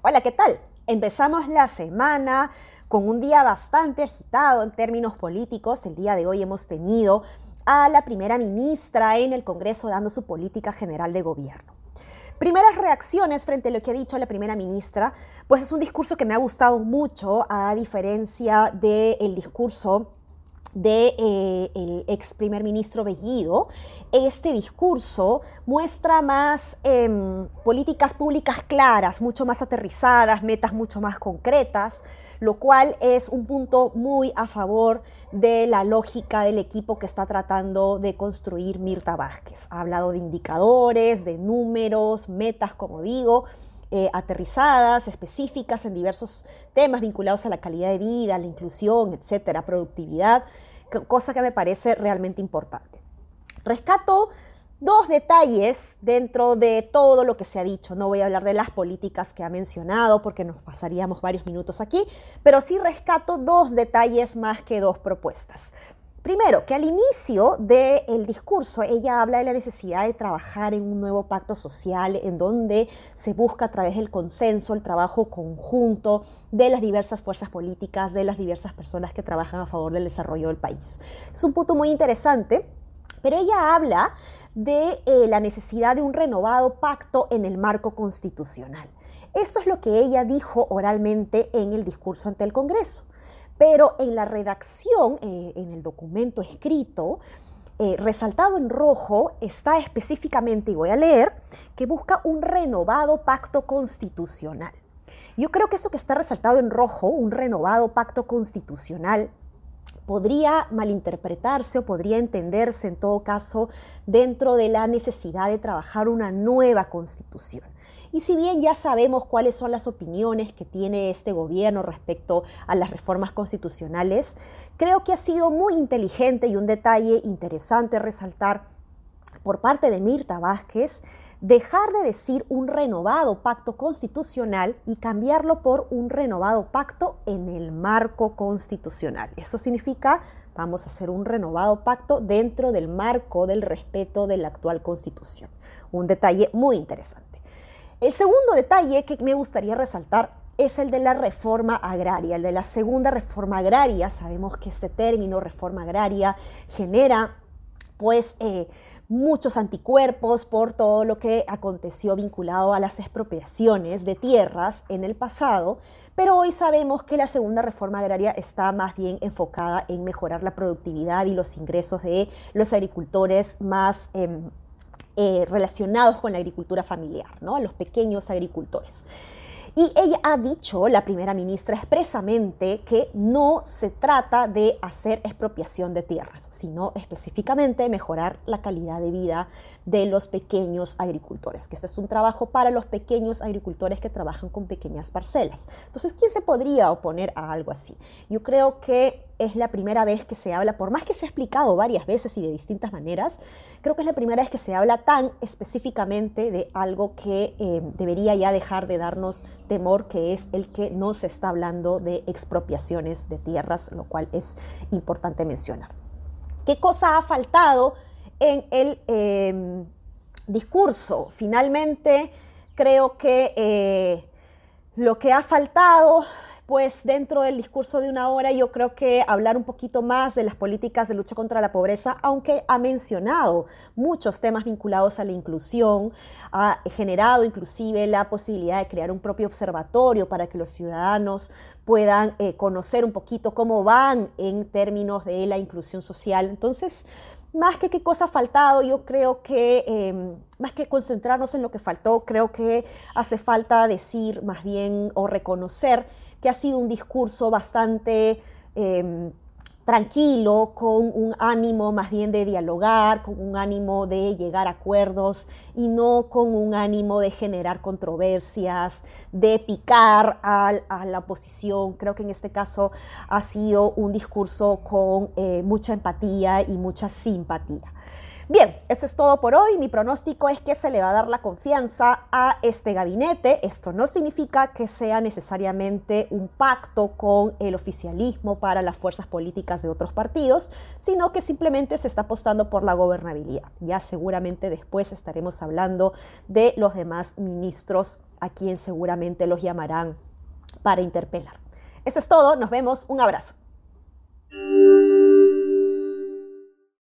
Hola, ¿qué tal? Empezamos la semana con un día bastante agitado en términos políticos. El día de hoy hemos tenido a la primera ministra en el Congreso dando su política general de gobierno. Primeras reacciones frente a lo que ha dicho la primera ministra, pues es un discurso que me ha gustado mucho, a diferencia del discurso del de, eh, ex primer ministro Bellido, este discurso muestra más eh, políticas públicas claras, mucho más aterrizadas, metas mucho más concretas, lo cual es un punto muy a favor de la lógica del equipo que está tratando de construir Mirta Vázquez. Ha hablado de indicadores, de números, metas, como digo, eh, aterrizadas, específicas en diversos temas vinculados a la calidad de vida, la inclusión, etcétera, productividad, cosa que me parece realmente importante. Rescato dos detalles dentro de todo lo que se ha dicho. No voy a hablar de las políticas que ha mencionado porque nos pasaríamos varios minutos aquí, pero sí rescato dos detalles más que dos propuestas. Primero, que al inicio del discurso ella habla de la necesidad de trabajar en un nuevo pacto social en donde se busca a través del consenso, el trabajo conjunto de las diversas fuerzas políticas, de las diversas personas que trabajan a favor del desarrollo del país. Es un punto muy interesante, pero ella habla de eh, la necesidad de un renovado pacto en el marco constitucional. Eso es lo que ella dijo oralmente en el discurso ante el Congreso pero en la redacción, eh, en el documento escrito, eh, resaltado en rojo, está específicamente, y voy a leer, que busca un renovado pacto constitucional. Yo creo que eso que está resaltado en rojo, un renovado pacto constitucional, podría malinterpretarse o podría entenderse en todo caso dentro de la necesidad de trabajar una nueva constitución. Y si bien ya sabemos cuáles son las opiniones que tiene este gobierno respecto a las reformas constitucionales, creo que ha sido muy inteligente y un detalle interesante resaltar por parte de Mirta Vázquez dejar de decir un renovado pacto constitucional y cambiarlo por un renovado pacto en el marco constitucional. Eso significa vamos a hacer un renovado pacto dentro del marco del respeto de la actual constitución. Un detalle muy interesante. El segundo detalle que me gustaría resaltar es el de la reforma agraria, el de la segunda reforma agraria. Sabemos que este término, reforma agraria, genera pues eh, muchos anticuerpos por todo lo que aconteció vinculado a las expropiaciones de tierras en el pasado, pero hoy sabemos que la segunda reforma agraria está más bien enfocada en mejorar la productividad y los ingresos de los agricultores más... Em, eh, relacionados con la agricultura familiar, ¿no? a los pequeños agricultores. Y ella ha dicho, la primera ministra, expresamente que no se trata de hacer expropiación de tierras, sino específicamente mejorar la calidad de vida de los pequeños agricultores, que esto es un trabajo para los pequeños agricultores que trabajan con pequeñas parcelas. Entonces, ¿quién se podría oponer a algo así? Yo creo que es la primera vez que se habla, por más que se ha explicado varias veces y de distintas maneras, creo que es la primera vez que se habla tan específicamente de algo que eh, debería ya dejar de darnos temor, que es el que no se está hablando de expropiaciones de tierras, lo cual es importante mencionar. ¿Qué cosa ha faltado en el em, discurso? Finalmente, creo que eh, lo que ha faltado pues dentro del discurso de una hora yo creo que hablar un poquito más de las políticas de lucha contra la pobreza, aunque ha mencionado muchos temas vinculados a la inclusión, ha generado inclusive la posibilidad de crear un propio observatorio para que los ciudadanos puedan eh, conocer un poquito cómo van en términos de la inclusión social. Entonces, más que qué cosa ha faltado, yo creo que, em, más que concentrarnos en lo que faltó, creo que hace falta decir más bien o reconocer que ha sido un discurso bastante em, tranquilo, con un ánimo más bien de dialogar, con un ánimo de llegar a acuerdos y no con un ánimo de generar controversias, de picar a, la oposición. Creo que en este caso ha sido un discurso con eh, mucha empatía y mucha simpatía. Bien, eso es todo por hoy. Mi pronóstico es que se le va a dar la confianza a este gabinete. Esto no significa que sea necesariamente un pacto con el oficialismo para las fuerzas políticas de otros partidos, sino que simplemente se está apostando por la gobernabilidad. Ya seguramente después estaremos hablando de los demás ministros a quien seguramente los llamarán para interpelar. Eso es todo, nos vemos, un abrazo.